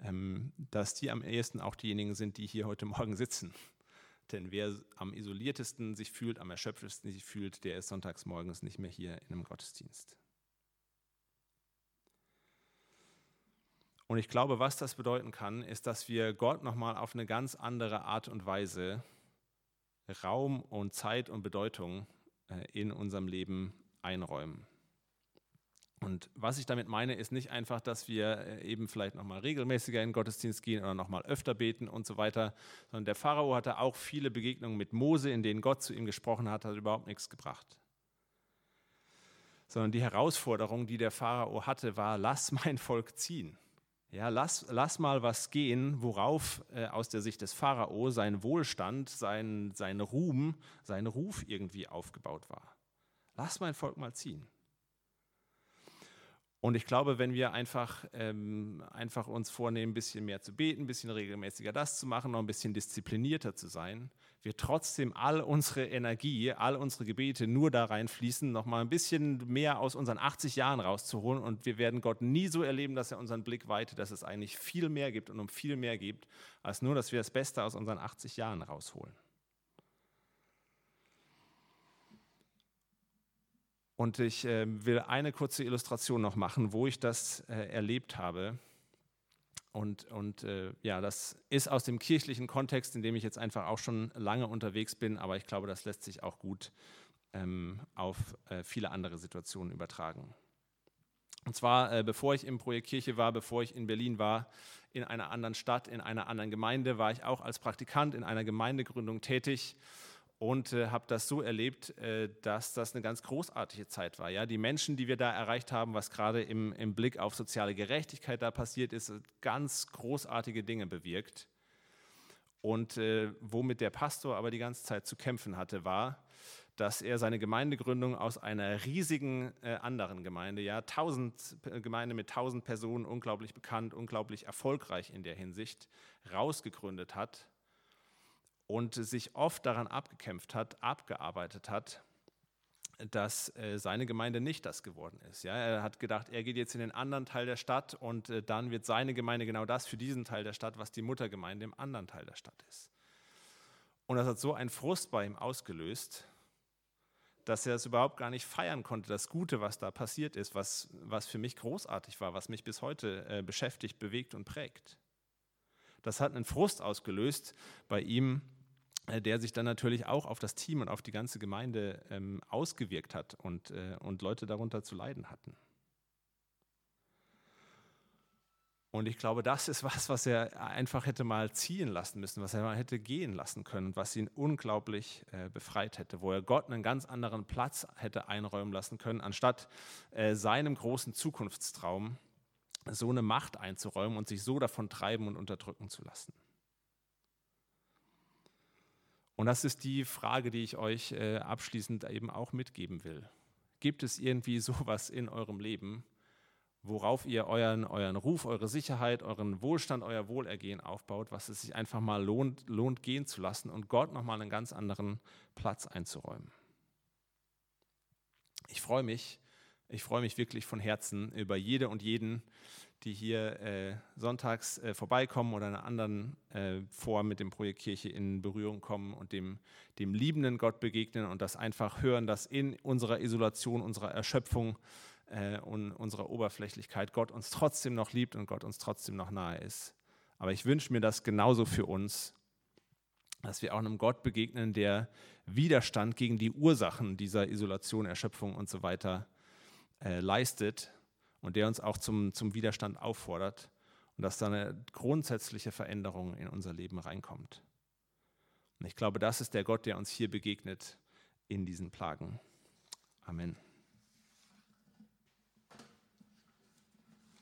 ähm, dass die am ehesten auch diejenigen sind, die hier heute Morgen sitzen. Denn wer am isoliertesten sich fühlt, am erschöpftesten sich fühlt, der ist sonntags morgens nicht mehr hier in einem Gottesdienst. Und ich glaube, was das bedeuten kann, ist, dass wir Gott nochmal auf eine ganz andere Art und Weise Raum und Zeit und Bedeutung äh, in unserem Leben einräumen. Und was ich damit meine, ist nicht einfach, dass wir äh, eben vielleicht nochmal regelmäßiger in den Gottesdienst gehen oder nochmal öfter beten und so weiter, sondern der Pharao hatte auch viele Begegnungen mit Mose, in denen Gott zu ihm gesprochen hat, hat überhaupt nichts gebracht. Sondern die Herausforderung, die der Pharao hatte, war, lass mein Volk ziehen. Ja, lass, lass mal was gehen, worauf äh, aus der Sicht des Pharao sein Wohlstand, sein, sein Ruhm, sein Ruf irgendwie aufgebaut war. Lass mein Volk mal ziehen. Und ich glaube, wenn wir einfach, ähm, einfach uns vornehmen, ein bisschen mehr zu beten, ein bisschen regelmäßiger das zu machen, noch ein bisschen disziplinierter zu sein, wir trotzdem all unsere Energie, all unsere Gebete nur da reinfließen, noch mal ein bisschen mehr aus unseren 80 Jahren rauszuholen. Und wir werden Gott nie so erleben, dass er unseren Blick weitet, dass es eigentlich viel mehr gibt und um viel mehr gibt, als nur, dass wir das Beste aus unseren 80 Jahren rausholen. Und ich äh, will eine kurze Illustration noch machen, wo ich das äh, erlebt habe. Und, und äh, ja, das ist aus dem kirchlichen Kontext, in dem ich jetzt einfach auch schon lange unterwegs bin, aber ich glaube, das lässt sich auch gut ähm, auf äh, viele andere Situationen übertragen. Und zwar, äh, bevor ich im Projekt Kirche war, bevor ich in Berlin war, in einer anderen Stadt, in einer anderen Gemeinde, war ich auch als Praktikant in einer Gemeindegründung tätig und äh, habe das so erlebt, äh, dass das eine ganz großartige Zeit war. Ja? Die Menschen, die wir da erreicht haben, was gerade im, im Blick auf soziale Gerechtigkeit da passiert ist, ganz großartige Dinge bewirkt. Und äh, womit der Pastor aber die ganze Zeit zu kämpfen hatte, war, dass er seine Gemeindegründung aus einer riesigen äh, anderen Gemeinde, ja, tausend äh, Gemeinde mit tausend Personen, unglaublich bekannt, unglaublich erfolgreich in der Hinsicht, rausgegründet hat und sich oft daran abgekämpft hat, abgearbeitet hat, dass äh, seine Gemeinde nicht das geworden ist. Ja, er hat gedacht, er geht jetzt in den anderen Teil der Stadt und äh, dann wird seine Gemeinde genau das für diesen Teil der Stadt, was die Muttergemeinde im anderen Teil der Stadt ist. Und das hat so einen Frust bei ihm ausgelöst, dass er es überhaupt gar nicht feiern konnte, das Gute, was da passiert ist, was, was für mich großartig war, was mich bis heute äh, beschäftigt, bewegt und prägt. Das hat einen Frust ausgelöst bei ihm, der sich dann natürlich auch auf das Team und auf die ganze Gemeinde ähm, ausgewirkt hat und, äh, und Leute darunter zu leiden hatten. Und ich glaube, das ist was, was er einfach hätte mal ziehen lassen müssen, was er mal hätte gehen lassen können, was ihn unglaublich äh, befreit hätte, wo er Gott einen ganz anderen Platz hätte einräumen lassen können, anstatt äh, seinem großen Zukunftstraum so eine Macht einzuräumen und sich so davon treiben und unterdrücken zu lassen. Und das ist die Frage, die ich euch äh, abschließend eben auch mitgeben will. Gibt es irgendwie sowas in eurem Leben, worauf ihr euren, euren Ruf, eure Sicherheit, euren Wohlstand, euer Wohlergehen aufbaut, was es sich einfach mal lohnt, lohnt gehen zu lassen und Gott nochmal einen ganz anderen Platz einzuräumen? Ich freue mich, ich freue mich wirklich von Herzen über jede und jeden, die hier äh, sonntags äh, vorbeikommen oder in einer anderen äh, Form mit dem Projekt Kirche in Berührung kommen und dem, dem liebenden Gott begegnen und das einfach hören, dass in unserer Isolation, unserer Erschöpfung äh, und unserer Oberflächlichkeit Gott uns trotzdem noch liebt und Gott uns trotzdem noch nahe ist. Aber ich wünsche mir das genauso für uns, dass wir auch einem Gott begegnen, der Widerstand gegen die Ursachen dieser Isolation, Erschöpfung und so weiter äh, leistet und der uns auch zum, zum Widerstand auffordert und dass da eine grundsätzliche Veränderung in unser Leben reinkommt. Und ich glaube, das ist der Gott, der uns hier begegnet in diesen Plagen. Amen.